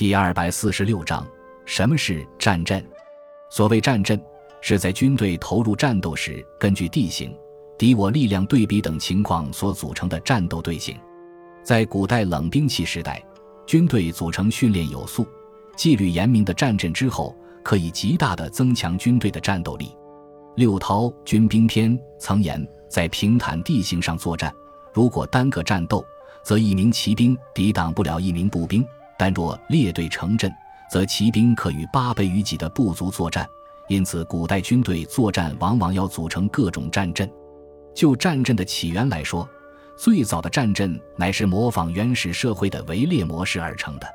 第二百四十六章：什么是战阵？所谓战阵，是在军队投入战斗时，根据地形、敌我力量对比等情况所组成的战斗队形。在古代冷兵器时代，军队组成训练有素、纪律严明的战阵之后，可以极大地增强军队的战斗力。《六韬军兵篇》曾言，在平坦地形上作战，如果单个战斗，则一名骑兵抵挡不了一名步兵。但若列队成阵，则骑兵可与八倍于己的部族作战。因此，古代军队作战往往要组成各种战阵。就战阵的起源来说，最早的战阵乃是模仿原始社会的围猎模式而成的。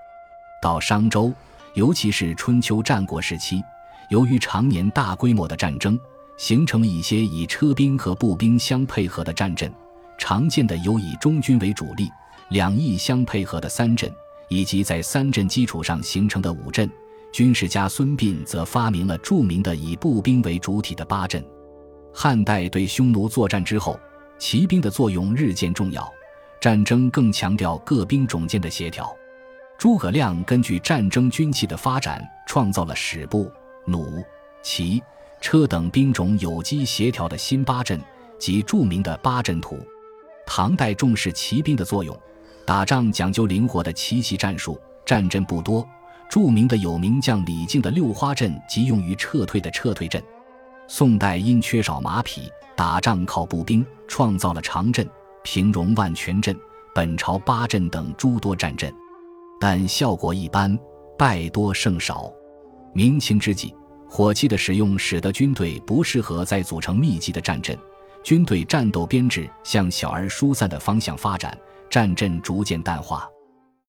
到商周，尤其是春秋战国时期，由于常年大规模的战争，形成了一些以车兵和步兵相配合的战阵。常见的有以中军为主力，两翼相配合的三阵。以及在三阵基础上形成的五阵，军事家孙膑则发明了著名的以步兵为主体的八阵。汉代对匈奴作战之后，骑兵的作用日渐重要，战争更强调各兵种间的协调。诸葛亮根据战争军器的发展，创造了矢步、弩、骑、车等兵种有机协调的新八阵，即著名的八阵图。唐代重视骑兵的作用。打仗讲究灵活的奇袭战术，战阵不多。著名的有名将李靖的六花阵即用于撤退的撤退阵。宋代因缺少马匹，打仗靠步兵，创造了长阵、平戎万全阵、本朝八阵等诸多战阵，但效果一般，败多胜少。明清之际，火器的使用使得军队不适合再组成密集的战阵，军队战斗编制向小而疏散的方向发展。战阵逐渐淡化。